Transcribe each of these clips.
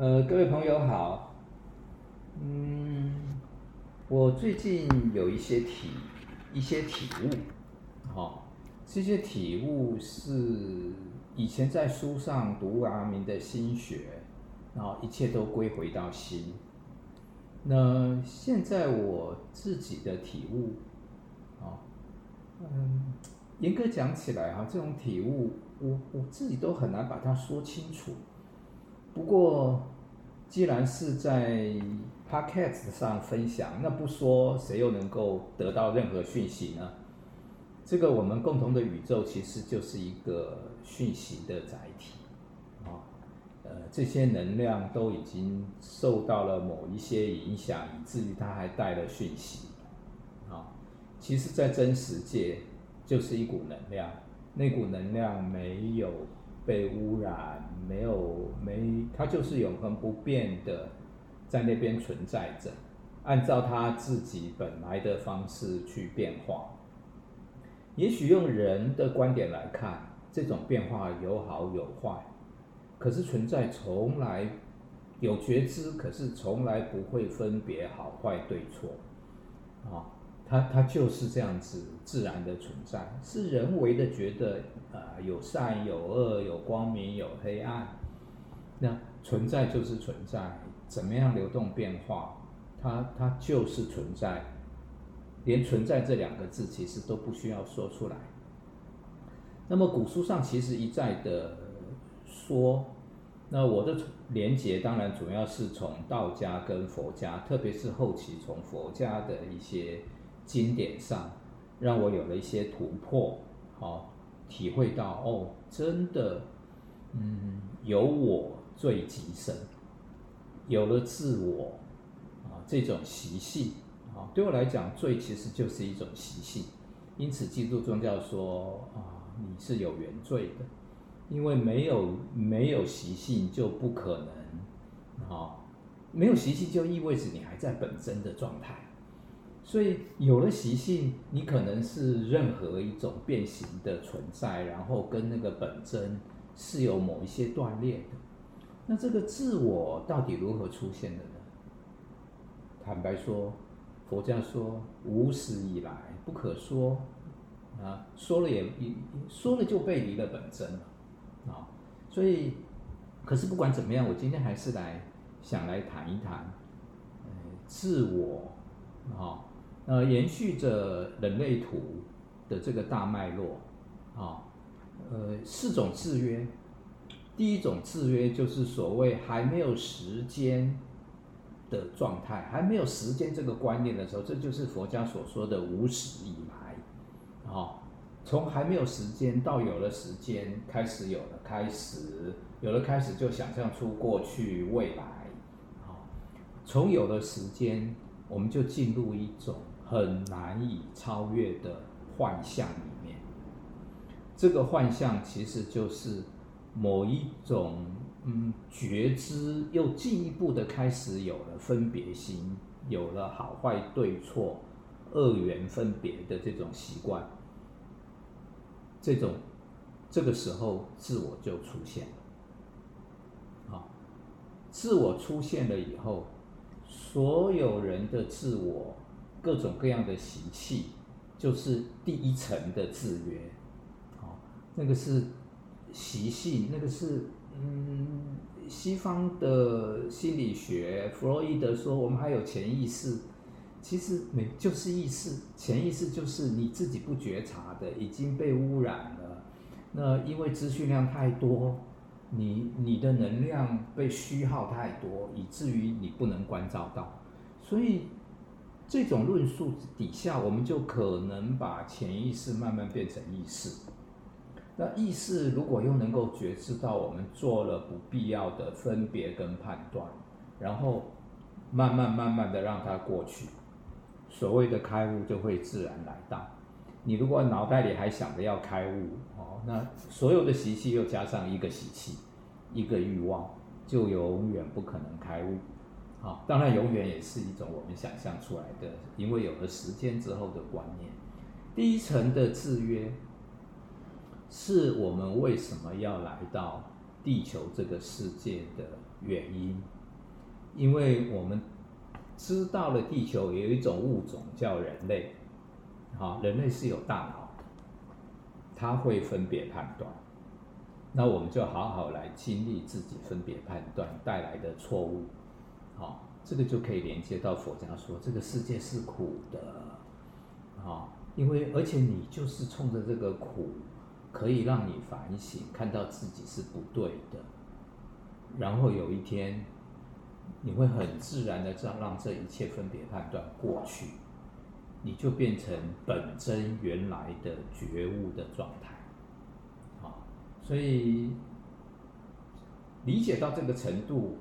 呃，各位朋友好，嗯，我最近有一些体一些体悟，好、哦，这些体悟是以前在书上读阿明的心学，然后一切都归回到心。那现在我自己的体悟，啊、哦，嗯，严格讲起来哈，这种体悟，我我自己都很难把它说清楚。不过，既然是在 Podcast 上分享，那不说谁又能够得到任何讯息呢？这个我们共同的宇宙其实就是一个讯息的载体啊，呃，这些能量都已经受到了某一些影响，以至于它还带了讯息啊。其实，在真实界就是一股能量，那股能量没有。被污染没有没，它就是永恒不变的，在那边存在着，按照它自己本来的方式去变化。也许用人的观点来看，这种变化有好有坏，可是存在从来有觉知，可是从来不会分别好坏对错，啊。它它就是这样子自然的存在，是人为的觉得啊、呃、有善有恶，有光明有黑暗，那存在就是存在，怎么样流动变化，它它就是存在，连存在这两个字其实都不需要说出来。那么古书上其实一再的说，那我的连结当然主要是从道家跟佛家，特别是后期从佛家的一些。经典上让我有了一些突破，好，体会到哦，真的，嗯，有我最极深，有了自我啊这种习性啊，对我来讲，罪其实就是一种习性。因此，基督宗教说啊，你是有原罪的，因为没有没有习性就不可能啊，没有习性就意味着你还在本真的状态。所以有了习性，你可能是任何一种变形的存在，然后跟那个本真是有某一些断裂的。那这个自我到底如何出现的呢？坦白说，佛家说无始以来不可说啊，说了也也说了就背离了本真了啊。所以，可是不管怎么样，我今天还是来想来谈一谈，自我啊。呃，延续着人类图的这个大脉络，啊，呃，四种制约。第一种制约就是所谓还没有时间的状态，还没有时间这个观念的时候，这就是佛家所说的无始以来，啊，从还没有时间到有了时间，开始有了开始，有了开始就想象出过去未来，啊，从有了时间，我们就进入一种。很难以超越的幻象里面，这个幻象其实就是某一种嗯觉知，又进一步的开始有了分别心，有了好坏对错、二元分别的这种习惯，这种这个时候自我就出现了。好，自我出现了以后，所有人的自我。各种各样的习气，就是第一层的制约，哦，那个是习性，那个是嗯，西方的心理学，弗洛伊德说我们还有潜意识，其实没就是意识，潜意识就是你自己不觉察的，已经被污染了。那因为资讯量太多，你你的能量被虚耗太多，以至于你不能关照到，所以。这种论述底下，我们就可能把潜意识慢慢变成意识。那意识如果又能够觉知到我们做了不必要的分别跟判断，然后慢慢慢慢的让它过去，所谓的开悟就会自然来到。你如果脑袋里还想着要开悟，哦，那所有的习气又加上一个习气，一个欲望，就永远不可能开悟。好，当然，永远也是一种我们想象出来的，因为有了时间之后的观念。第一层的制约，是我们为什么要来到地球这个世界的原因，因为我们知道了地球有一种物种叫人类，好，人类是有大脑的，他会分别判断，那我们就好好来经历自己分别判断带来的错误，好，这个就可以连接到佛家说这个世界是苦的，啊，因为而且你就是冲着这个苦。可以让你反省，看到自己是不对的，然后有一天，你会很自然的这样让这一切分别判断过去，你就变成本真原来的觉悟的状态。好，所以理解到这个程度，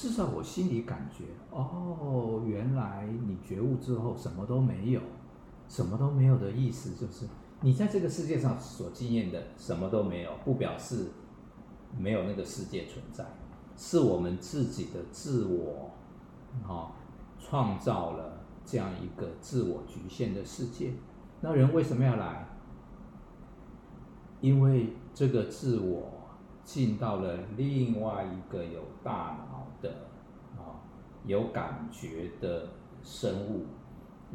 至少我心里感觉，哦，原来你觉悟之后什么都没有，什么都没有的意思就是。你在这个世界上所经验的什么都没有，不表示没有那个世界存在，是我们自己的自我，啊，创造了这样一个自我局限的世界。那人为什么要来？因为这个自我进到了另外一个有大脑的啊，有感觉的生物，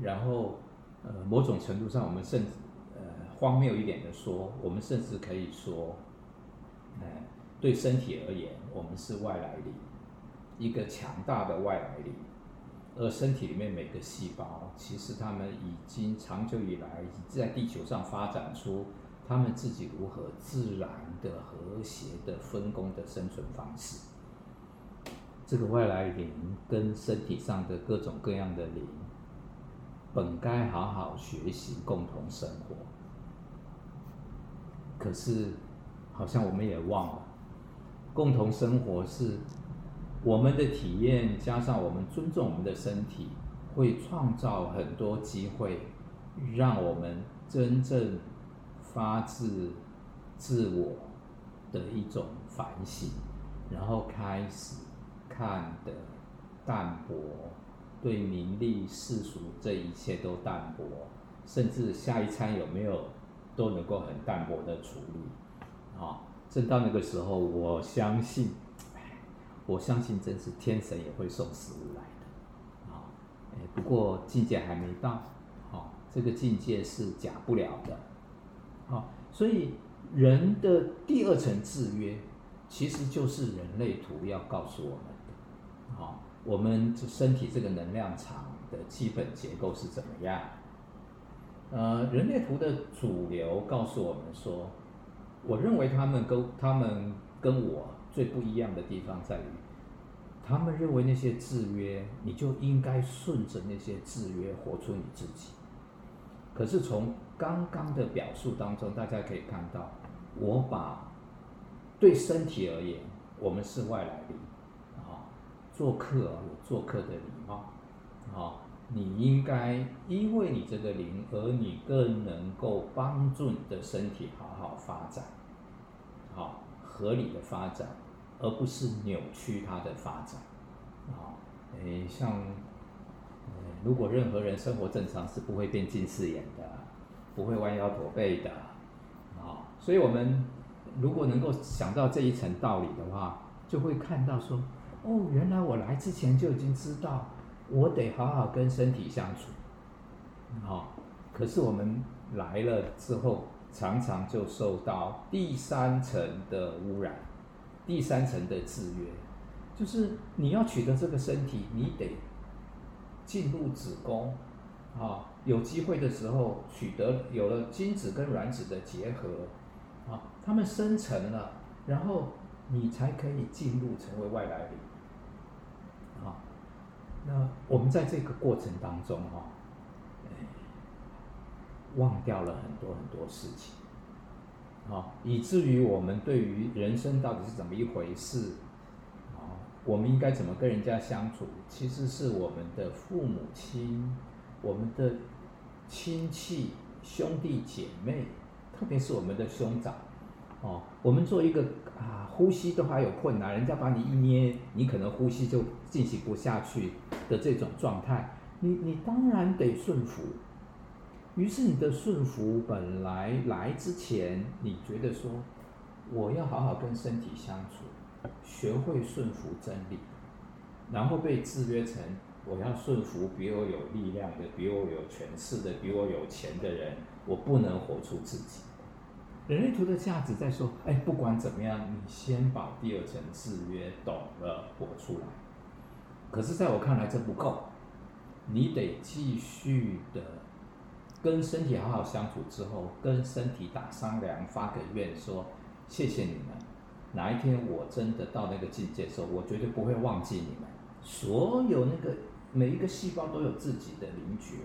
然后呃，某种程度上，我们甚至呃。荒谬一点的说，我们甚至可以说，哎，对身体而言，我们是外来力，一个强大的外来力，而身体里面每个细胞，其实他们已经长久以来已经在地球上发展出他们自己如何自然的和谐的分工的生存方式。这个外来灵跟身体上的各种各样的灵，本该好好学习共同生活。可是，好像我们也忘了，共同生活是我们的体验，加上我们尊重我们的身体，会创造很多机会，让我们真正发自自我的一种反省，然后开始看得淡薄，对名利世俗这一切都淡薄，甚至下一餐有没有？都能够很淡薄的处理，啊，正到那个时候，我相信，我相信真是天神也会送食物来的，啊，不过境界还没到，啊，这个境界是假不了的，啊，所以人的第二层制约，其实就是人类图要告诉我们，啊，我们这身体这个能量场的基本结构是怎么样？呃，人类图的主流告诉我们说，我认为他们跟他们跟我最不一样的地方在于，他们认为那些制约，你就应该顺着那些制约活出你自己。可是从刚刚的表述当中，大家可以看到，我把对身体而言，我们是外来力，做客有做客的礼貌，啊。你应该因为你这个灵，而你更能够帮助你的身体好好发展，好合理的发展，而不是扭曲它的发展。啊，诶，像，如果任何人生活正常，是不会变近视眼的，不会弯腰驼背的，啊，所以我们如果能够想到这一层道理的话，就会看到说，哦，原来我来之前就已经知道。我得好好跟身体相处，好。可是我们来了之后，常常就受到第三层的污染，第三层的制约，就是你要取得这个身体，你得进入子宫，啊，有机会的时候取得有了精子跟卵子的结合，啊，他们生成了，然后你才可以进入成为外来灵。那我们在这个过程当中，哈，忘掉了很多很多事情，啊，以至于我们对于人生到底是怎么一回事，啊，我们应该怎么跟人家相处，其实是我们的父母亲、我们的亲戚、兄弟姐妹，特别是我们的兄长。哦，我们做一个啊，呼吸都还有困难，人家把你一捏，你可能呼吸就进行不下去的这种状态，你你当然得顺服。于是你的顺服本来来之前，你觉得说我要好好跟身体相处，学会顺服真理，然后被制约成我要顺服比我有力量的、比我有权势的、比我有钱的人，我不能活出自己。人类图的价值在说，哎，不管怎么样，你先把第二层制约懂了，活出来。可是，在我看来，这不够，你得继续的跟身体好好相处之后，跟身体打商量，发个愿，说谢谢你们。哪一天我真的到那个境界的时候，我绝对不会忘记你们。所有那个每一个细胞都有自己的灵觉，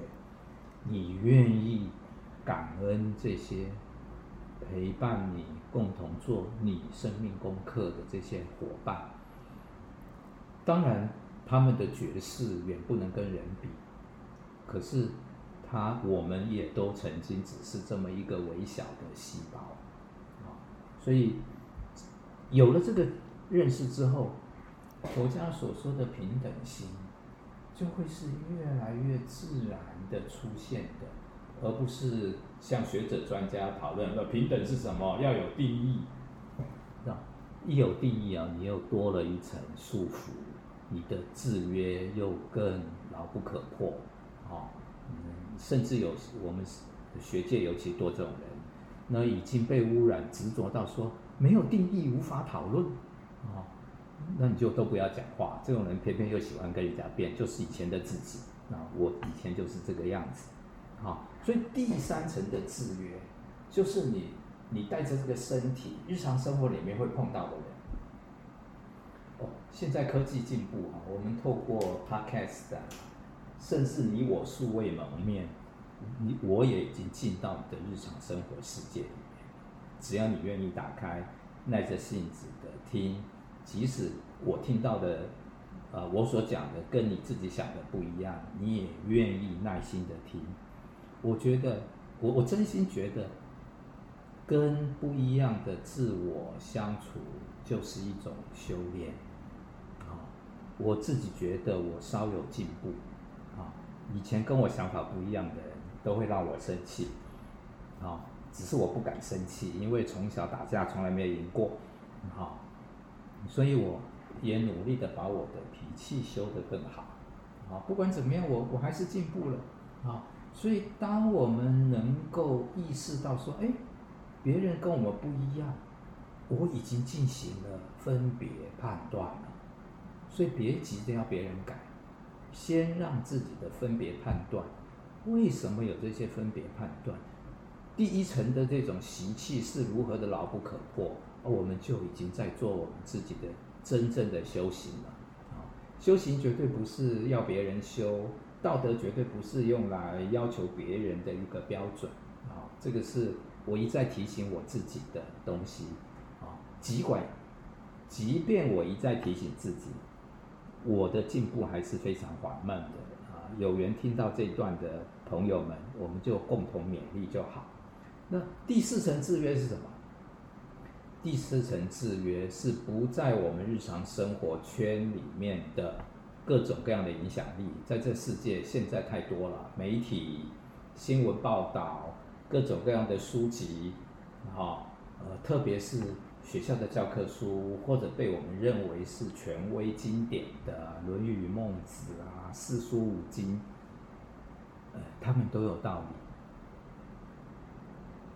你愿意感恩这些？陪伴你共同做你生命功课的这些伙伴，当然他们的绝世远不能跟人比，可是他我们也都曾经只是这么一个微小的细胞，啊，所以有了这个认识之后，佛家所说的平等心就会是越来越自然的出现的，而不是。像学者专家讨论说平等是什么？要有定义，一有定义啊，你又多了一层束缚，你的制约又更牢不可破啊。嗯，甚至有我们学界尤其多这种人，那已经被污染执着到说没有定义无法讨论啊，那你就都不要讲话。这种人偏偏又喜欢跟人家辩，就是以前的自己啊，我以前就是这个样子。好，所以第三层的制约，就是你你带着这个身体，日常生活里面会碰到的人。哦，现在科技进步啊，我们透过 Podcast，甚至你我素未谋面，你我也已经进到你的日常生活世界里面。只要你愿意打开，耐着性子的听，即使我听到的，呃，我所讲的跟你自己想的不一样，你也愿意耐心的听。我觉得，我我真心觉得，跟不一样的自我相处就是一种修炼。啊，我自己觉得我稍有进步。啊，以前跟我想法不一样的人都会让我生气。啊，只是我不敢生气，因为从小打架从来没有赢过。好，所以我也努力的把我的脾气修得更好。啊，不管怎么样，我我还是进步了。啊。所以，当我们能够意识到说，哎，别人跟我们不一样，我已经进行了分别判断了。所以，别急着要别人改，先让自己的分别判断。为什么有这些分别判断？第一层的这种习气是如何的牢不可破，我们就已经在做我们自己的真正的修行了。啊，修行绝对不是要别人修。道德绝对不是用来要求别人的一个标准啊，这个是我一再提醒我自己的东西啊。尽管，即便我一再提醒自己，我的进步还是非常缓慢的啊。有缘听到这段的朋友们，我们就共同勉励就好。那第四层制约是什么？第四层制约是不在我们日常生活圈里面的。各种各样的影响力，在这世界现在太多了，媒体、新闻报道、各种各样的书籍，哈，呃，特别是学校的教科书，或者被我们认为是权威经典的《论语》《孟子》啊，四书五经，呃，他们都有道理。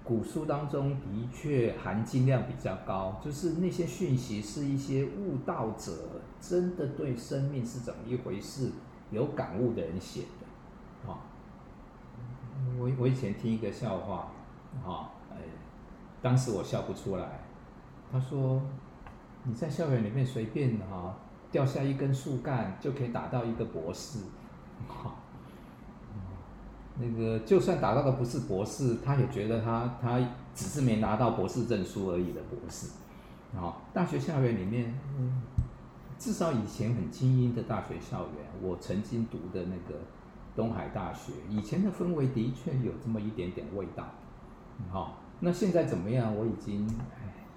古书当中的确含金量比较高，就是那些讯息是一些悟道者真的对生命是怎么一回事有感悟的人写的，啊，我我以前听一个笑话，啊，哎，当时我笑不出来，他说你在校园里面随便哈掉下一根树干就可以打到一个博士，哈。那个就算达到的不是博士，他也觉得他他只是没拿到博士证书而已的博士，啊，大学校园里面，至少以前很精英的大学校园，我曾经读的那个东海大学，以前的氛围的确有这么一点点味道，好，那现在怎么样？我已经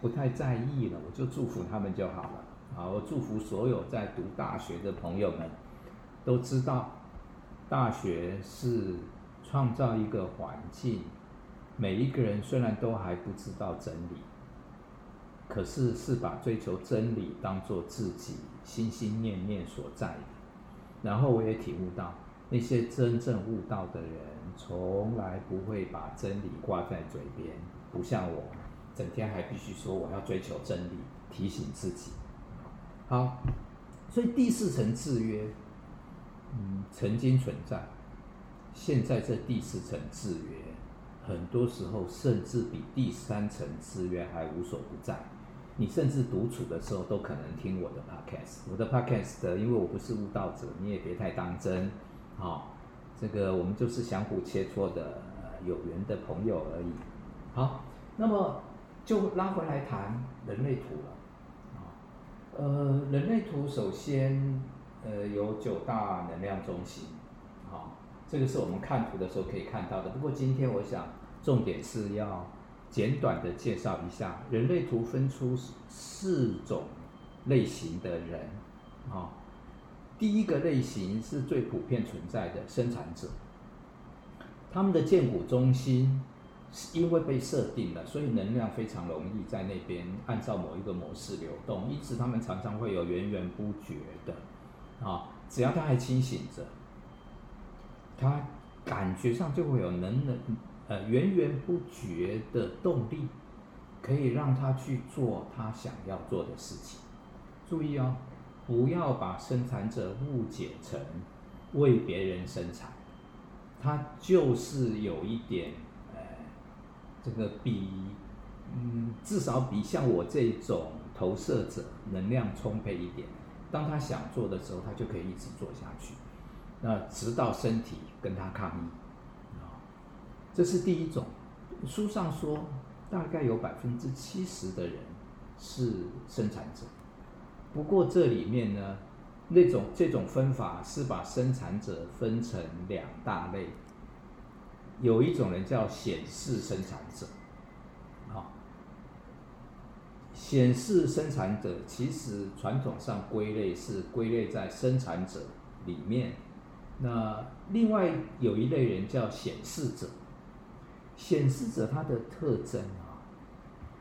不太在意了，我就祝福他们就好了，啊，我祝福所有在读大学的朋友们，都知道大学是。创造一个环境，每一个人虽然都还不知道真理，可是是把追求真理当做自己心心念念所在。然后我也体悟到，那些真正悟道的人，从来不会把真理挂在嘴边，不像我，整天还必须说我要追求真理，提醒自己。好，所以第四层制约，嗯，曾经存在，现在这第四层制约，很多时候甚至比第三层制约还无所不在。你甚至独处的时候都可能听我的 podcast，我的 podcast，因为我不是悟道者，你也别太当真，好、哦，这个我们就是相互切磋的有缘的朋友而已。好，那么就拉回来谈人类图了，啊、呃，人类图首先呃有九大能量中心，这个是我们看图的时候可以看到的。不过今天我想重点是要。简短的介绍一下，人类图分出四四种类型的人，啊，第一个类型是最普遍存在的生产者，他们的荐骨中心是因为被设定了，所以能量非常容易在那边按照某一个模式流动，因此他们常常会有源源不绝的，啊，只要他还清醒着，他感觉上就会有能能。呃，源源不绝的动力，可以让他去做他想要做的事情。注意哦，不要把生产者误解成为别人生产，他就是有一点，呃，这个比，嗯，至少比像我这种投射者能量充沛一点。当他想做的时候，他就可以一直做下去，那直到身体跟他抗议。啊这是第一种，书上说大概有百分之七十的人是生产者。不过这里面呢，那种这种分法是把生产者分成两大类，有一种人叫显示生产者，啊，显示生产者其实传统上归类是归类在生产者里面。那另外有一类人叫显示者。显示者他的特征啊，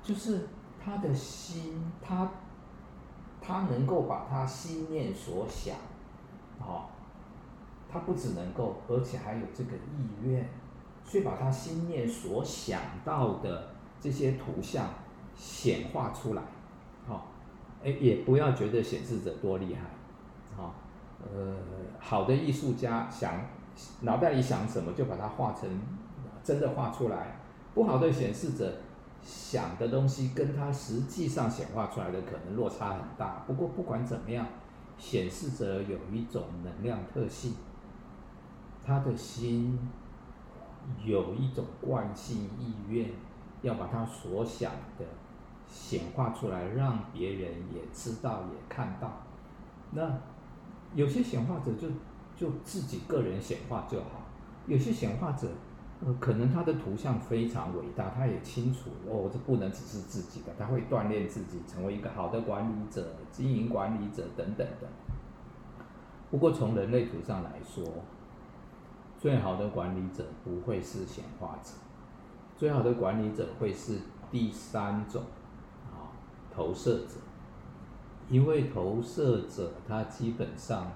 就是他的心，他他能够把他心念所想，啊，他不只能够，而且还有这个意愿，去把他心念所想到的这些图像显化出来，好，哎，也不要觉得显示者多厉害，啊，呃，好的艺术家想脑袋里想什么就把它画成。真的画出来，不好的显示者想的东西跟他实际上显化出来的可能落差很大。不过不管怎么样，显示者有一种能量特性，他的心有一种惯性意愿，要把他所想的显化出来，让别人也知道也看到。那有些显化者就就自己个人显化就好，有些显化者。呃，可能他的图像非常伟大，他也清楚哦，这不能只是自己的，他会锻炼自己，成为一个好的管理者、经营管理者等等的。不过从人类图上来说，最好的管理者不会是显化者，最好的管理者会是第三种啊，投射者。因为投射者他基本上，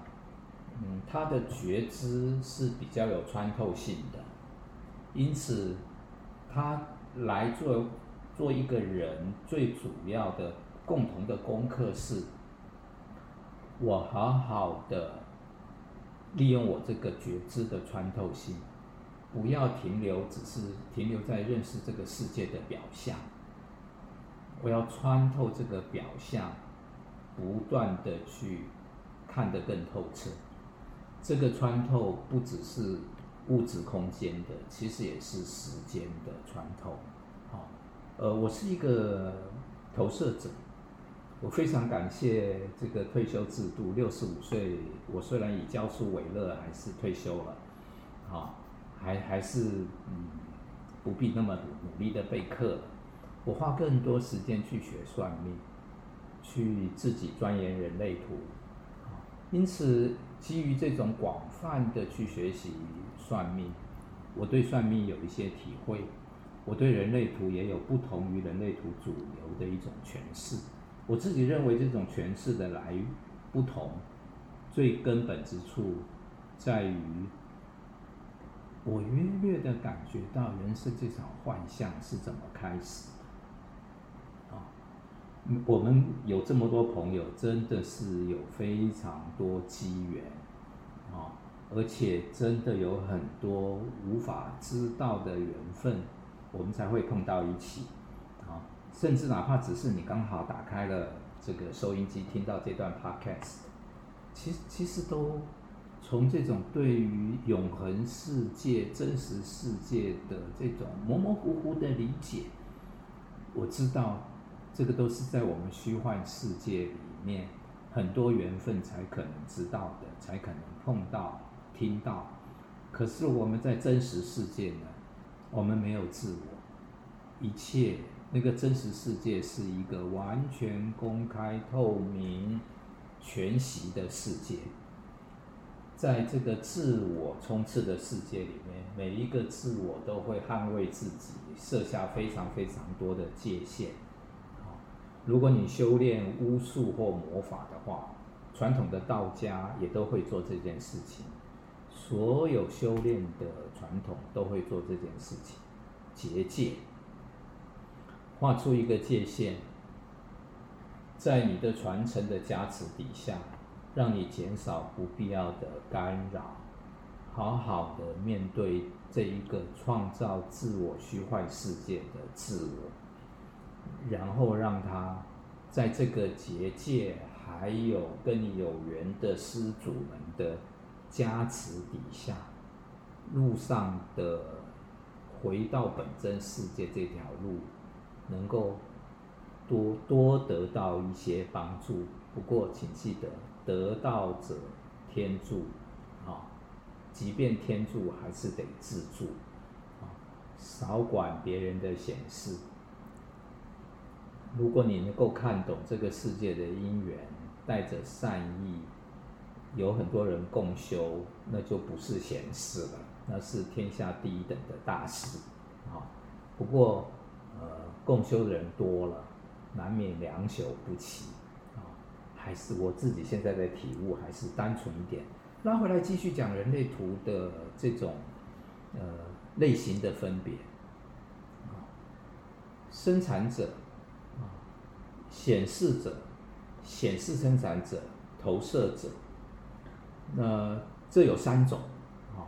嗯，他的觉知是比较有穿透性的。因此，他来做做一个人最主要的共同的功课是，我好好的利用我这个觉知的穿透性，不要停留只是停留在认识这个世界的表象。我要穿透这个表象，不断的去看得更透彻。这个穿透不只是。物质空间的，其实也是时间的穿透。好，呃，我是一个投射者，我非常感谢这个退休制度。六十五岁，我虽然以教书为乐，还是退休了。好，还还是嗯，不必那么努力的备课。我花更多时间去学算命，去自己钻研人类图。因此，基于这种广泛的去学习。算命，我对算命有一些体会。我对人类图也有不同于人类图主流的一种诠释。我自己认为这种诠释的来不同，最根本之处在于，我约略的感觉到人生这场幻象是怎么开始。我们有这么多朋友，真的是有非常多机缘啊，而且真的有很多无法知道的缘分，我们才会碰到一起啊。甚至哪怕只是你刚好打开了这个收音机，听到这段 podcast，其实其实都从这种对于永恒世界、真实世界的这种模模糊糊的理解，我知道这个都是在我们虚幻世界里面很多缘分才可能知道的，才可能碰到、听到。可是我们在真实世界呢，我们没有自我，一切。那个真实世界是一个完全公开、透明、全息的世界，在这个自我充斥的世界里面，每一个自我都会捍卫自己，设下非常非常多的界限。如果你修炼巫术或魔法的话，传统的道家也都会做这件事情，所有修炼的传统都会做这件事情，结界。画出一个界限，在你的传承的加持底下，让你减少不必要的干扰，好好的面对这一个创造自我虚幻世界的自我，然后让他在这个结界还有跟你有缘的施主们的加持底下，路上的回到本真世界这条路。能够多多得到一些帮助，不过请记得，得道者天助，啊，即便天助还是得自助，啊，少管别人的闲事。如果你能够看懂这个世界的因缘，带着善意，有很多人共修，那就不是闲事了，那是天下第一等的大事，啊，不过。呃共修的人多了，难免良莠不齐啊。还是我自己现在的体悟，还是单纯一点。拉回来继续讲人类图的这种呃类型的分别啊，生产者，显示者，显示生产者，投射者。那这有三种啊。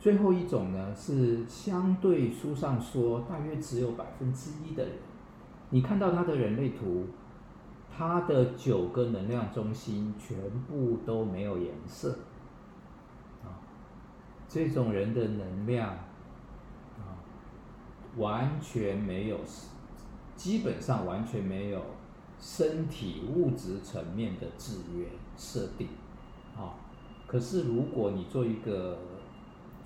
最后一种呢，是相对书上说大约只有百分之一的人，你看到他的人类图，他的九个能量中心全部都没有颜色，啊，这种人的能量啊，完全没有，基本上完全没有身体物质层面的制约设定，啊，可是如果你做一个。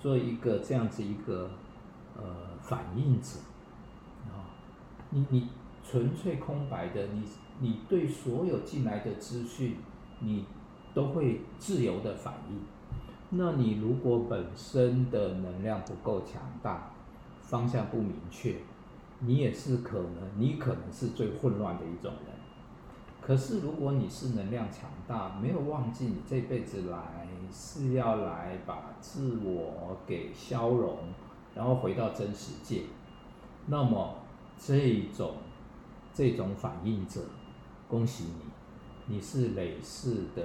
做一个这样子一个呃反应者啊，你你纯粹空白的，你你对所有进来的资讯，你都会自由的反应。那你如果本身的能量不够强大，方向不明确，你也是可能，你可能是最混乱的一种人。可是如果你是能量强大，没有忘记你这辈子来。是要来把自我给消融，然后回到真实界。那么这种这种反应者，恭喜你，你是累世的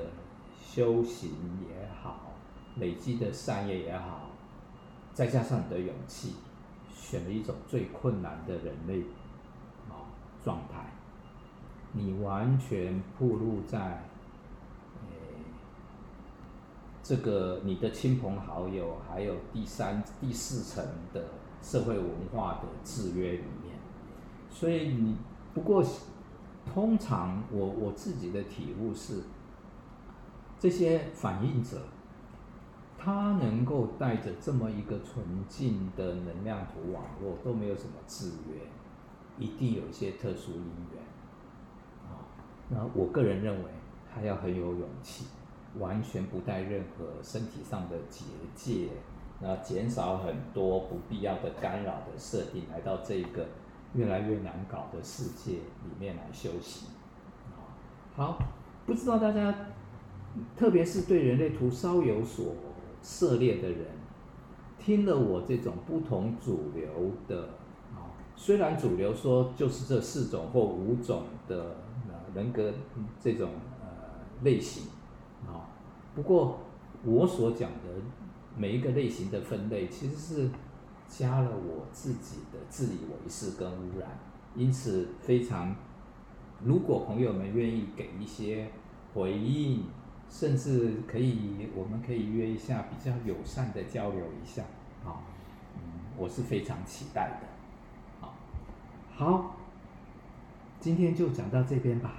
修行也好，累积的善业也好，再加上你的勇气，选了一种最困难的人类啊状态，你完全暴露在呃。这个你的亲朋好友，还有第三、第四层的社会文化的制约里面，所以你不过通常我我自己的体悟是，这些反应者，他能够带着这么一个纯净的能量图网络，都没有什么制约，一定有一些特殊因缘啊。那我个人认为，他要很有勇气。完全不带任何身体上的结界，那减少很多不必要的干扰的设定，来到这个越来越难搞的世界里面来修行。好，不知道大家，特别是对人类图稍有所涉猎的人，听了我这种不同主流的啊，虽然主流说就是这四种或五种的人格这种呃类型啊，不过我所讲的每一个类型的分类，其实是加了我自己的自以为是跟污染，因此非常。如果朋友们愿意给一些回应，甚至可以，我们可以约一下比较友善的交流一下，啊，嗯，我是非常期待的，好，好，今天就讲到这边吧，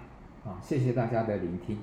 啊，谢谢大家的聆听。